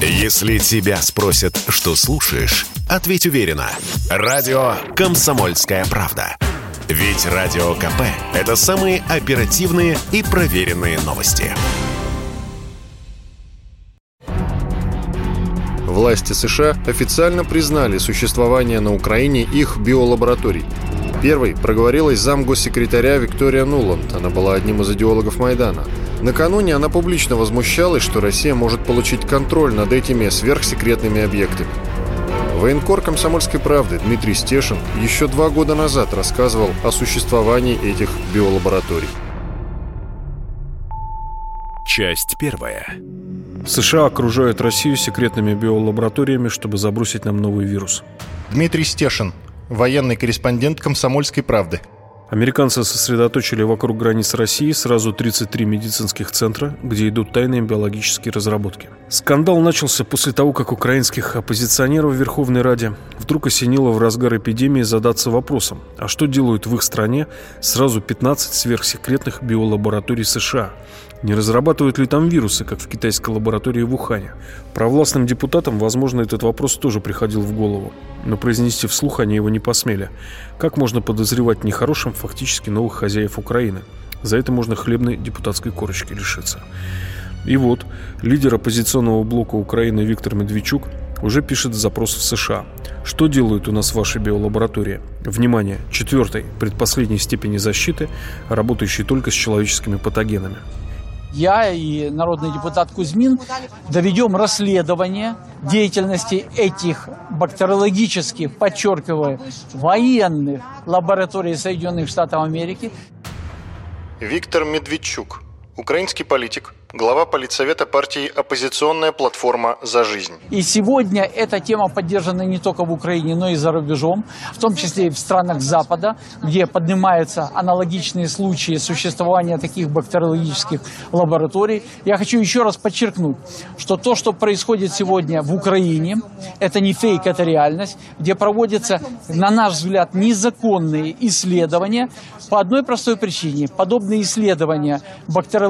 Если тебя спросят, что слушаешь, ответь уверенно. Радио «Комсомольская правда». Ведь Радио КП – это самые оперативные и проверенные новости. Власти США официально признали существование на Украине их биолабораторий. Первой проговорилась зам госсекретаря Виктория Нуланд. Она была одним из идеологов Майдана. Накануне она публично возмущалась, что Россия может получить контроль над этими сверхсекретными объектами. Военкор «Комсомольской правды» Дмитрий Стешин еще два года назад рассказывал о существовании этих биолабораторий. Часть первая. США окружают Россию секретными биолабораториями, чтобы забросить нам новый вирус. Дмитрий Стешин, военный корреспондент «Комсомольской правды». Американцы сосредоточили вокруг границ России сразу 33 медицинских центра, где идут тайные биологические разработки. Скандал начался после того, как украинских оппозиционеров в Верховной Раде вдруг осенило в разгар эпидемии задаться вопросом, а что делают в их стране сразу 15 сверхсекретных биолабораторий США – не разрабатывают ли там вирусы, как в китайской лаборатории в Ухане? Провластным депутатам, возможно, этот вопрос тоже приходил в голову, но произнести вслух они его не посмели. Как можно подозревать нехорошим фактически новых хозяев Украины? За это можно хлебной депутатской корочки лишиться. И вот, лидер оппозиционного блока Украины Виктор Медведчук уже пишет запрос в США. Что делают у нас ваши биолаборатории? Внимание, четвертой, предпоследней степени защиты, работающей только с человеческими патогенами я и народный депутат Кузьмин доведем расследование деятельности этих бактериологических, подчеркиваю, военных лабораторий Соединенных Штатов Америки. Виктор Медведчук, украинский политик, глава политсовета партии «Оппозиционная платформа за жизнь». И сегодня эта тема поддержана не только в Украине, но и за рубежом, в том числе и в странах Запада, где поднимаются аналогичные случаи существования таких бактериологических лабораторий. Я хочу еще раз подчеркнуть, что то, что происходит сегодня в Украине, это не фейк, это реальность, где проводятся, на наш взгляд, незаконные исследования по одной простой причине. Подобные исследования бактериологических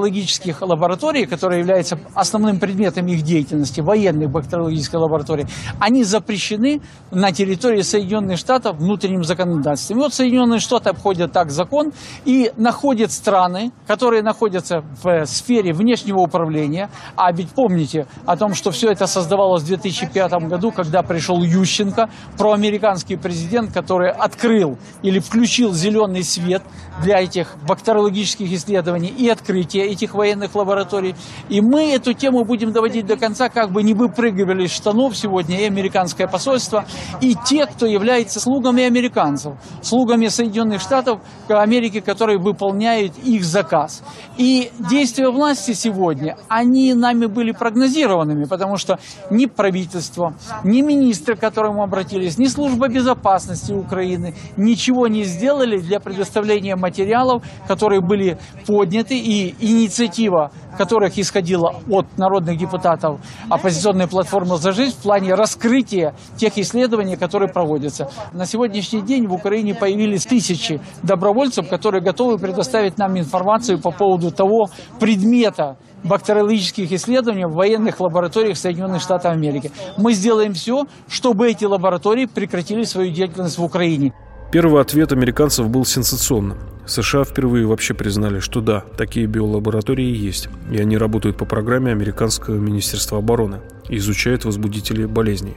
лабораторий лаборатории, которые являются основным предметом их деятельности, военных бактериологических лабораторий, они запрещены на территории Соединенных Штатов внутренним законодательством. И вот Соединенные Штаты обходят так закон и находят страны, которые находятся в сфере внешнего управления. А ведь помните о том, что все это создавалось в 2005 году, когда пришел Ющенко, проамериканский президент, который открыл или включил зеленый свет для этих бактериологических исследований и открытия этих военных лабораторий. И мы эту тему будем доводить до конца, как бы не выпрыгивали из штанов сегодня и американское посольство, и те, кто является слугами американцев, слугами Соединенных Штатов Америки, которые выполняют их заказ. И действия власти сегодня, они нами были прогнозированными, потому что ни правительство, ни министры, к которым обратились, ни служба безопасности Украины ничего не сделали для предоставления материалов, которые были подняты, и инициатива которых исходила от народных депутатов оппозиционной платформы «За жизнь» в плане раскрытия тех исследований, которые проводятся. На сегодняшний день в Украине появились тысячи добровольцев, которые готовы предоставить нам информацию по поводу того предмета, бактериологических исследований в военных лабораториях Соединенных Штатов Америки. Мы сделаем все, чтобы эти лаборатории прекратили свою деятельность в Украине. Первый ответ американцев был сенсационным. США впервые вообще признали, что да, такие биолаборатории есть, и они работают по программе Американского министерства обороны изучают возбудители болезней.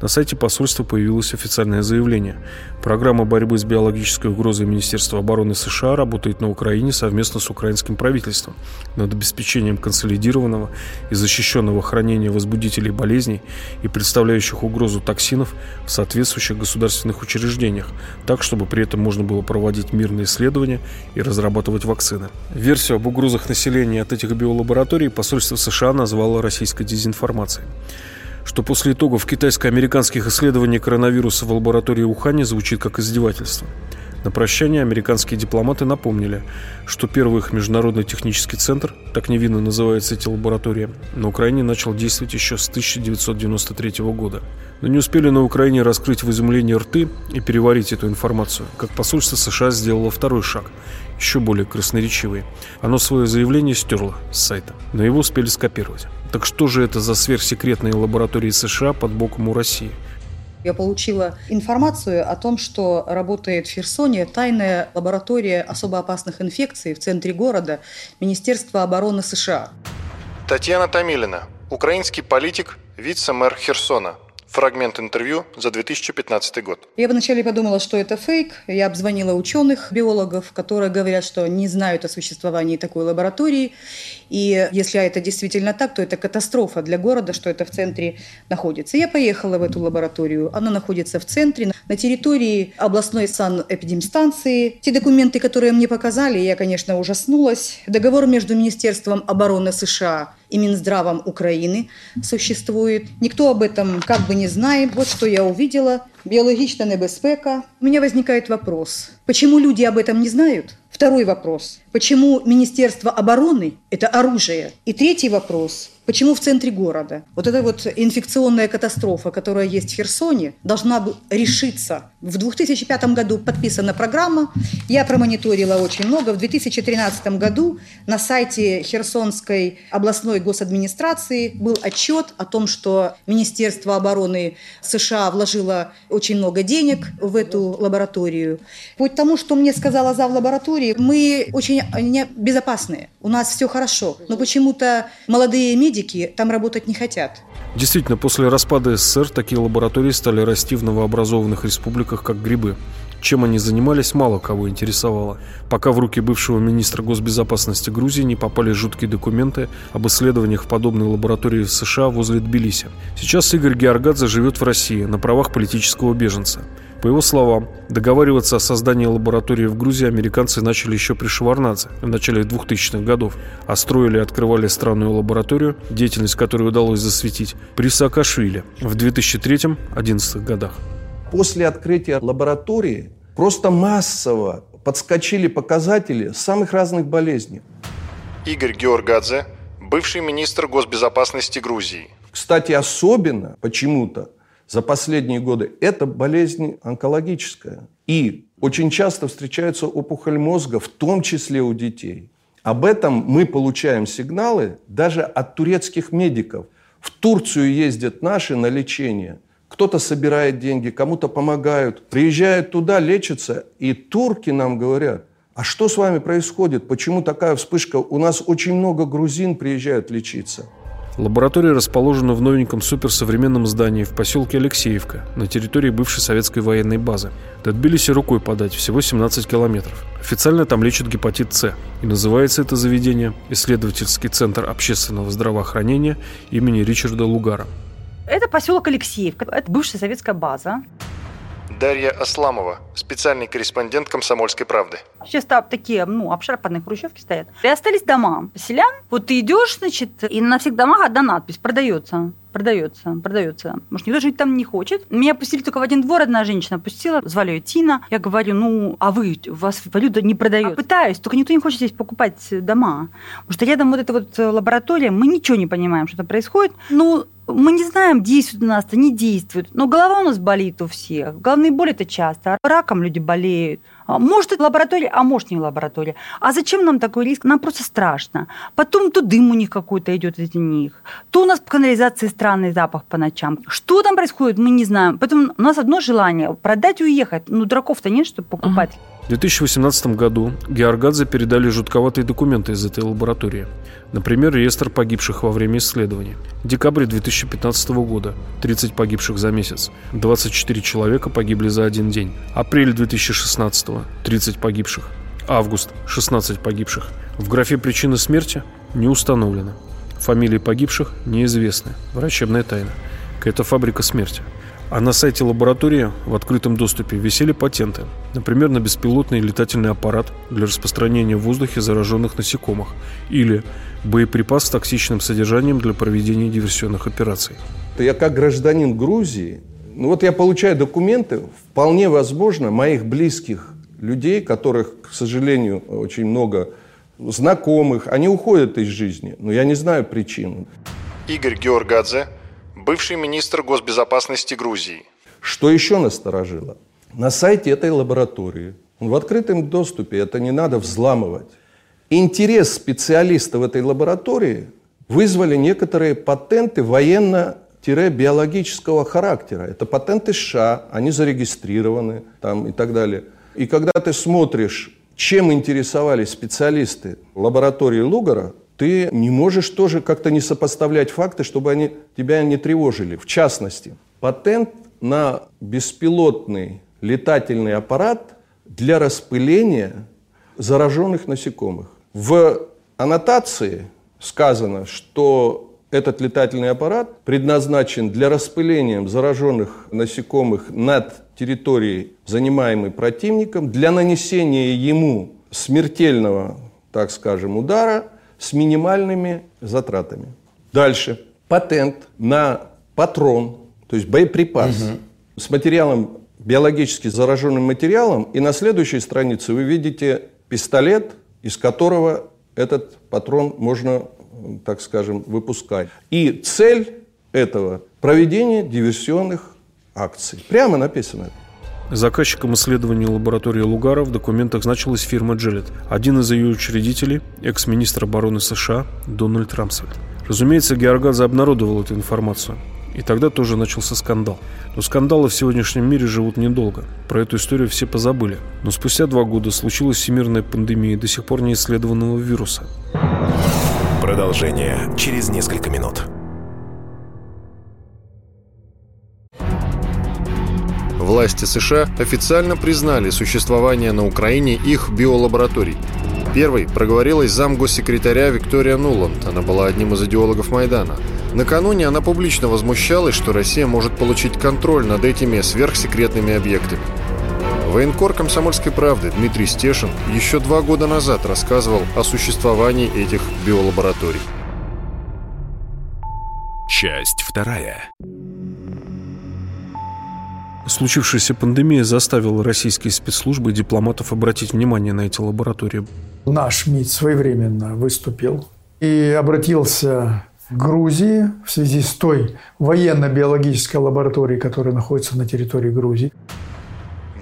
На сайте посольства появилось официальное заявление. Программа борьбы с биологической угрозой Министерства обороны США работает на Украине совместно с украинским правительством над обеспечением консолидированного и защищенного хранения возбудителей болезней и представляющих угрозу токсинов в соответствующих государственных учреждениях, так, чтобы при этом можно было проводить мирные исследования и разрабатывать вакцины. Версию об угрозах населения от этих биолабораторий посольство США назвало российской дезинформацией что после итогов китайско-американских исследований коронавируса в лаборатории Ухане звучит как издевательство. На прощание американские дипломаты напомнили, что первый их международный технический центр, так невинно называется эти лаборатории, на Украине начал действовать еще с 1993 года. Но не успели на Украине раскрыть в изумлении рты и переварить эту информацию, как посольство США сделало второй шаг, еще более красноречивый. Оно свое заявление стерло с сайта, но его успели скопировать. Так что же это за сверхсекретные лаборатории США под боком у России? Я получила информацию о том, что работает в Херсоне тайная лаборатория особо опасных инфекций в центре города Министерства обороны США. Татьяна Томилина, украинский политик, вице-мэр Херсона – Фрагмент интервью за 2015 год. Я вначале подумала, что это фейк. Я обзвонила ученых, биологов, которые говорят, что не знают о существовании такой лаборатории. И если это действительно так, то это катастрофа для города, что это в центре находится. Я поехала в эту лабораторию. Она находится в центре, на территории областной санэпидемстанции. Те документы, которые мне показали, я, конечно, ужаснулась. Договор между Министерством обороны США и Минздравом Украины существует. Никто об этом как бы не знает. Вот что я увидела. Биологична небезпека. У меня возникает вопрос. Почему люди об этом не знают? Второй вопрос. Почему Министерство обороны – это оружие? И третий вопрос. Почему в центре города? Вот эта вот инфекционная катастрофа, которая есть в Херсоне, должна решиться. В 2005 году подписана программа, я промониторила очень много. В 2013 году на сайте Херсонской областной госадминистрации был отчет о том, что Министерство обороны США вложило очень много денег в эту лабораторию. По тому, что мне сказала зав лаборатории, мы очень безопасные, у нас все хорошо. Но почему-то молодые медики медики там работать не хотят. Действительно, после распада СССР такие лаборатории стали расти в новообразованных республиках как грибы. Чем они занимались, мало кого интересовало, пока в руки бывшего министра госбезопасности Грузии не попали жуткие документы об исследованиях в подобной лаборатории в США возле Тбилиси. Сейчас Игорь Георгадзе живет в России на правах политического беженца. По его словам, договариваться о создании лаборатории в Грузии американцы начали еще при Шеварнадзе в начале 2000-х годов, а строили и открывали странную лабораторию, деятельность которой удалось засветить, при Саакашвили в 2003-2011 годах. После открытия лаборатории просто массово подскочили показатели самых разных болезней. Игорь Георгадзе, бывший министр госбезопасности Грузии. Кстати, особенно почему-то за последние годы, это болезнь онкологическая. И очень часто встречается опухоль мозга, в том числе у детей. Об этом мы получаем сигналы даже от турецких медиков. В Турцию ездят наши на лечение. Кто-то собирает деньги, кому-то помогают. Приезжают туда, лечатся. И турки нам говорят, а что с вами происходит? Почему такая вспышка? У нас очень много грузин приезжают лечиться. Лаборатория расположена в новеньком суперсовременном здании в поселке Алексеевка на территории бывшей советской военной базы. До Тбилиси рукой подать, всего 17 километров. Официально там лечат гепатит С. И называется это заведение Исследовательский центр общественного здравоохранения имени Ричарда Лугара. Это поселок Алексеевка. Это бывшая советская база. Дарья Асламова, специальный корреспондент «Комсомольской правды». Сейчас там такие, ну, обшарпанные хрущевки стоят. И остались дома поселян. Вот ты идешь, значит, и на всех домах одна надпись «Продается» продается, продается. Может, никто жить там не хочет. Меня пустили только в один двор, одна женщина пустила, звали ее Тина. Я говорю, ну, а вы, у вас валюта не продает. А пытаюсь, только никто не хочет здесь покупать дома. Потому что рядом вот эта вот лаборатория, мы ничего не понимаем, что там происходит. Ну, мы не знаем, действует у нас-то, не действует. Но голова у нас болит у всех. Головные боли это часто. Раком люди болеют. А, может, это лаборатория, а может, не лаборатория. А зачем нам такой риск? Нам просто страшно. Потом то дым у них какой-то идет из них, то у нас по канализации странный запах по ночам. Что там происходит, мы не знаем. Поэтому у нас одно желание – продать и уехать. Ну, дураков-то нет, чтобы покупать. В 2018 году Георгадзе передали жутковатые документы из этой лаборатории. Например, реестр погибших во время исследования. Декабрь 2015 года – 30 погибших за месяц. 24 человека погибли за один день. Апрель 2016 – 30 погибших. Август – 16 погибших. В графе причины смерти не установлено. Фамилии погибших неизвестны. Врачебная тайна. Это фабрика смерти. А на сайте лаборатории в открытом доступе висели патенты, например, на беспилотный летательный аппарат для распространения в воздухе зараженных насекомых или боеприпас с токсичным содержанием для проведения диверсионных операций. Я как гражданин Грузии, ну вот я получаю документы, вполне возможно, моих близких людей, которых, к сожалению, очень много знакомых, они уходят из жизни, но я не знаю причин. Игорь Георгадзе, бывший министр госбезопасности Грузии. Что еще насторожило? На сайте этой лаборатории, в открытом доступе, это не надо взламывать. Интерес специалистов этой лаборатории вызвали некоторые патенты военно-биологического характера. Это патенты США, они зарегистрированы там и так далее. И когда ты смотришь чем интересовались специалисты лаборатории Лугара, ты не можешь тоже как-то не сопоставлять факты, чтобы они тебя не тревожили. В частности, патент на беспилотный летательный аппарат для распыления зараженных насекомых. В аннотации сказано, что этот летательный аппарат предназначен для распыления зараженных насекомых над территории, занимаемой противником, для нанесения ему смертельного, так скажем, удара с минимальными затратами. Дальше. Патент на патрон, то есть боеприпас угу. с материалом, биологически зараженным материалом, и на следующей странице вы видите пистолет, из которого этот патрон можно, так скажем, выпускать. И цель этого – проведение диверсионных акций. Прямо написано. Заказчиком исследования лаборатории Лугара в документах значилась фирма Джелет. Один из ее учредителей – экс-министр обороны США Дональд Рамсфельд. Разумеется, Георгадзе обнародовал эту информацию. И тогда тоже начался скандал. Но скандалы в сегодняшнем мире живут недолго. Про эту историю все позабыли. Но спустя два года случилась всемирная пандемия до сих пор не исследованного вируса. Продолжение через несколько минут. Власти США официально признали существование на Украине их биолабораторий. Первой проговорилась зам госсекретаря Виктория Нуланд. Она была одним из идеологов Майдана. Накануне она публично возмущалась, что Россия может получить контроль над этими сверхсекретными объектами. Военкор «Комсомольской правды» Дмитрий Стешин еще два года назад рассказывал о существовании этих биолабораторий. Часть вторая. Случившаяся пандемия заставила российские спецслужбы и дипломатов обратить внимание на эти лаборатории. Наш МИД своевременно выступил и обратился к Грузии в связи с той военно-биологической лабораторией, которая находится на территории Грузии.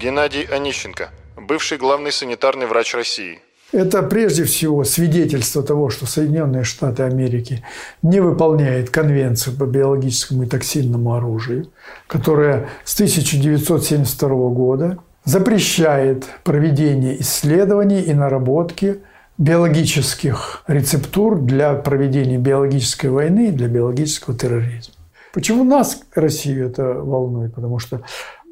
Геннадий Онищенко, бывший главный санитарный врач России – это прежде всего свидетельство того, что Соединенные Штаты Америки не выполняют конвенцию по биологическому и токсинному оружию, которая с 1972 года запрещает проведение исследований и наработки биологических рецептур для проведения биологической войны и для биологического терроризма. Почему нас, Россию, это волнует? Потому что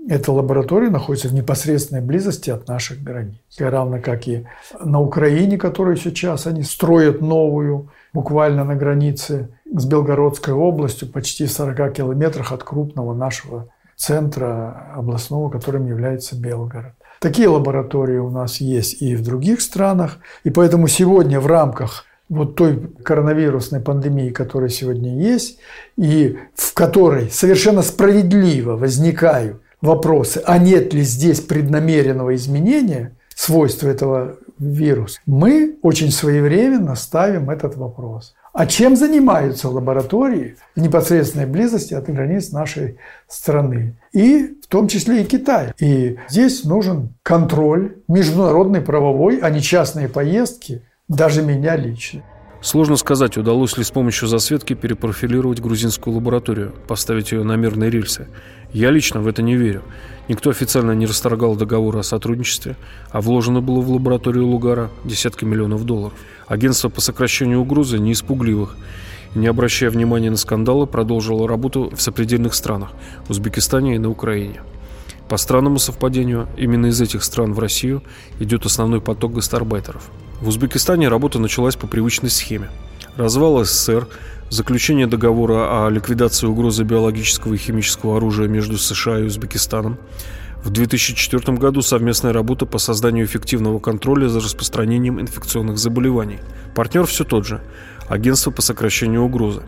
эта лаборатория находится в непосредственной близости от наших границ. Равно как и на Украине, которую сейчас они строят новую, буквально на границе с Белгородской областью, почти в 40 километрах от крупного нашего центра областного, которым является Белгород. Такие лаборатории у нас есть и в других странах. И поэтому сегодня в рамках вот той коронавирусной пандемии, которая сегодня есть, и в которой совершенно справедливо возникают вопросы, а нет ли здесь преднамеренного изменения свойств этого вируса, мы очень своевременно ставим этот вопрос. А чем занимаются лаборатории в непосредственной близости от границ нашей страны? И в том числе и Китай. И здесь нужен контроль международный, правовой, а не частные поездки, даже меня лично. Сложно сказать, удалось ли с помощью засветки перепрофилировать грузинскую лабораторию, поставить ее на мирные рельсы. Я лично в это не верю. Никто официально не расторгал договор о сотрудничестве, а вложено было в лабораторию Лугара десятки миллионов долларов. Агентство по сокращению угрозы не испугливых и, не обращая внимания на скандалы, продолжило работу в сопредельных странах – Узбекистане и на Украине. По странному совпадению, именно из этих стран в Россию идет основной поток гастарбайтеров. В Узбекистане работа началась по привычной схеме. Развал СССР – заключение договора о ликвидации угрозы биологического и химического оружия между США и Узбекистаном, в 2004 году совместная работа по созданию эффективного контроля за распространением инфекционных заболеваний. Партнер все тот же – Агентство по сокращению угрозы.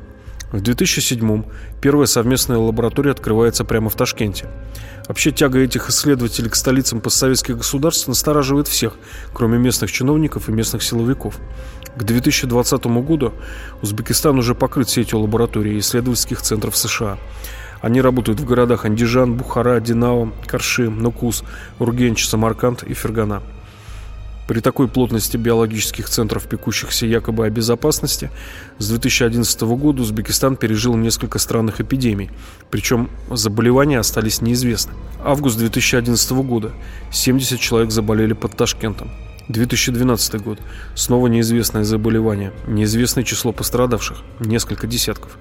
В 2007-м первая совместная лаборатория открывается прямо в Ташкенте. Вообще тяга этих исследователей к столицам постсоветских государств настораживает всех, кроме местных чиновников и местных силовиков. К 2020 году Узбекистан уже покрыт сетью лабораторий и исследовательских центров США. Они работают в городах Андижан, Бухара, Динао, Карши, Нукус, Ургенч, Самарканд и Фергана. При такой плотности биологических центров, пекущихся якобы о безопасности, с 2011 года Узбекистан пережил несколько странных эпидемий, причем заболевания остались неизвестны. Август 2011 года 70 человек заболели под Ташкентом. 2012 год. Снова неизвестное заболевание. Неизвестное число пострадавших. Несколько десятков.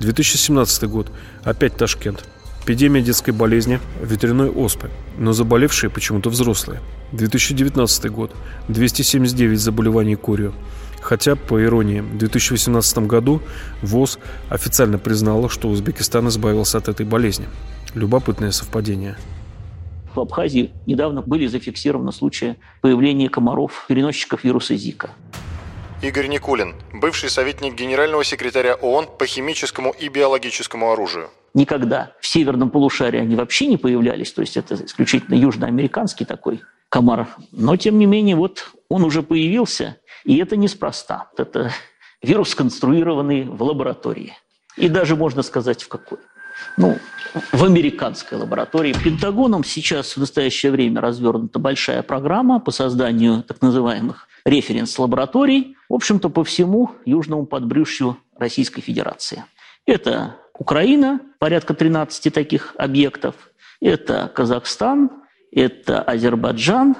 2017 год. Опять Ташкент. Эпидемия детской болезни, ветряной оспы, но заболевшие почему-то взрослые. 2019 год. 279 заболеваний корью. Хотя, по иронии, в 2018 году ВОЗ официально признала, что Узбекистан избавился от этой болезни. Любопытное совпадение. В Абхазии недавно были зафиксированы случаи появления комаров, переносчиков вируса Зика. Игорь Никулин, бывший советник генерального секретаря ООН по химическому и биологическому оружию. Никогда в северном полушарии они вообще не появлялись, то есть это исключительно южноамериканский такой комар. Но, тем не менее, вот он уже появился, и это неспроста. Это вирус, сконструированный в лаборатории. И даже можно сказать, в какой. Ну, в американской лаборатории. Пентагоном сейчас в настоящее время развернута большая программа по созданию так называемых референс-лабораторий, в общем-то, по всему южному подбрюшью Российской Федерации. Это Украина, порядка 13 таких объектов, это Казахстан, это Азербайджан,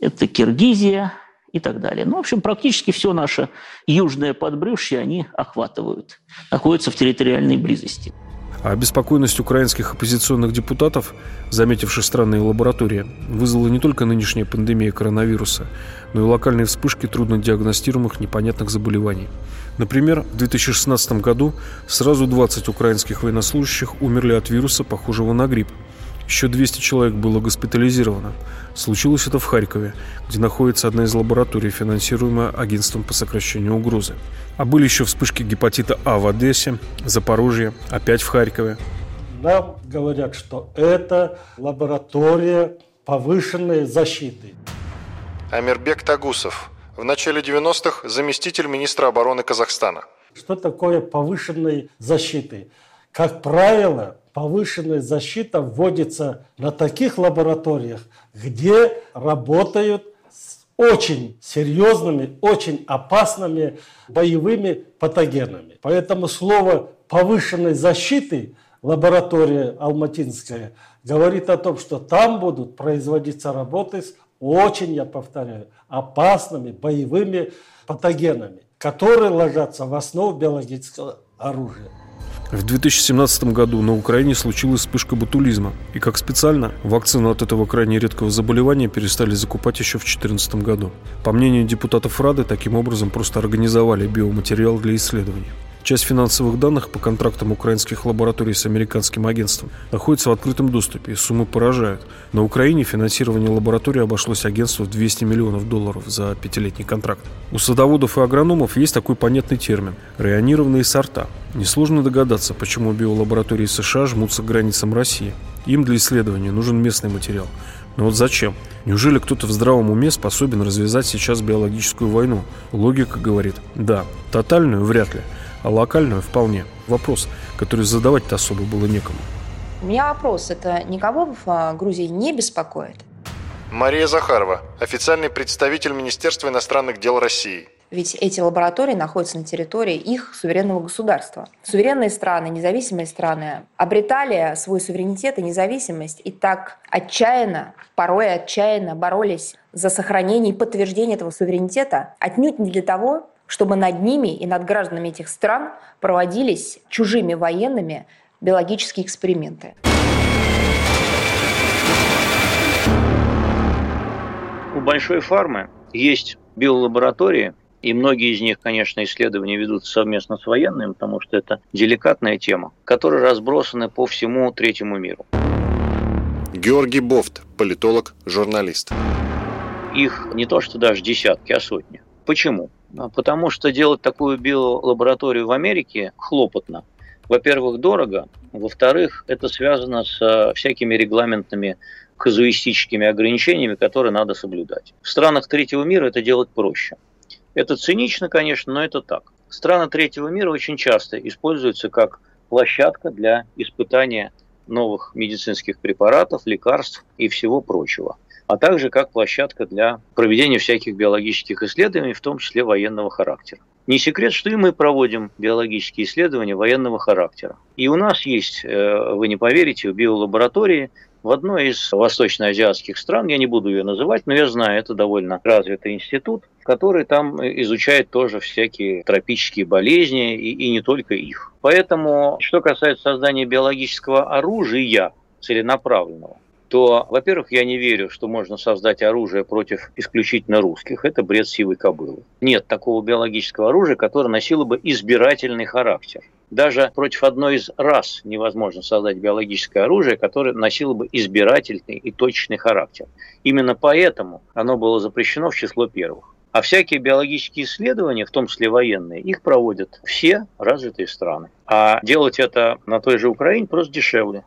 это Киргизия и так далее. Ну, в общем, практически все наше южное подбрюшье они охватывают, находятся в территориальной близости. А обеспокоенность украинских оппозиционных депутатов, заметивших странные лаборатории, вызвала не только нынешняя пандемия коронавируса, но и локальные вспышки труднодиагностируемых непонятных заболеваний. Например, в 2016 году сразу 20 украинских военнослужащих умерли от вируса, похожего на грипп. Еще 200 человек было госпитализировано. Случилось это в Харькове, где находится одна из лабораторий, финансируемая агентством по сокращению угрозы. А были еще вспышки гепатита А в Одессе, Запорожье, опять в Харькове. Нам говорят, что это лаборатория повышенной защиты. Амирбек Тагусов, в начале 90-х заместитель министра обороны Казахстана. Что такое повышенной защиты? Как правило, повышенная защита вводится на таких лабораториях, где работают с очень серьезными, очень опасными боевыми патогенами. Поэтому слово повышенной защиты лаборатория Алматинская говорит о том, что там будут производиться работы с очень, я повторяю, опасными боевыми патогенами, которые ложатся в основу биологического оружия. В 2017 году на Украине случилась вспышка ботулизма, и как специально вакцину от этого крайне редкого заболевания перестали закупать еще в 2014 году. По мнению депутатов Рады, таким образом просто организовали биоматериал для исследований. Часть финансовых данных по контрактам украинских лабораторий с американским агентством находится в открытом доступе, и суммы поражают. На Украине финансирование лаборатории обошлось агентству в 200 миллионов долларов за пятилетний контракт. У садоводов и агрономов есть такой понятный термин – районированные сорта. Несложно догадаться, почему биолаборатории США жмутся к границам России. Им для исследования нужен местный материал. Но вот зачем? Неужели кто-то в здравом уме способен развязать сейчас биологическую войну? Логика говорит – да. Тотальную – вряд ли – а локальную вполне. Вопрос, который задавать-то особо было некому. У меня вопрос. Это никого в а, Грузии не беспокоит? Мария Захарова, официальный представитель Министерства иностранных дел России. Ведь эти лаборатории находятся на территории их суверенного государства. Суверенные страны, независимые страны обретали свой суверенитет и независимость и так отчаянно, порой отчаянно боролись за сохранение и подтверждение этого суверенитета отнюдь не для того, чтобы над ними и над гражданами этих стран проводились чужими военными биологические эксперименты. У большой фармы есть биолаборатории, и многие из них, конечно, исследования ведутся совместно с военными, потому что это деликатная тема, которые разбросаны по всему третьему миру. Георгий Бофт, политолог, журналист. Их не то что даже десятки, а сотни. Почему? Потому что делать такую биолабораторию в Америке хлопотно. Во-первых, дорого. Во-вторых, это связано с всякими регламентными казуистическими ограничениями, которые надо соблюдать. В странах третьего мира это делать проще. Это цинично, конечно, но это так. Страны третьего мира очень часто используются как площадка для испытания новых медицинских препаратов, лекарств и всего прочего, а также как площадка для проведения всяких биологических исследований, в том числе военного характера. Не секрет, что и мы проводим биологические исследования военного характера. И у нас есть, э, вы не поверите, в биолаборатории в одной из восточноазиатских стран, я не буду ее называть, но я знаю, это довольно развитый институт, который там изучает тоже всякие тропические болезни и, и не только их. Поэтому, что касается создания биологического оружия целенаправленного, то, во-первых, я не верю, что можно создать оружие против исключительно русских. Это бред сивой кобылы. Нет такого биологического оружия, которое носило бы избирательный характер. Даже против одной из рас невозможно создать биологическое оружие, которое носило бы избирательный и точный характер. Именно поэтому оно было запрещено в число первых. А всякие биологические исследования, в том числе военные, их проводят все развитые страны. А делать это на той же Украине просто дешевле.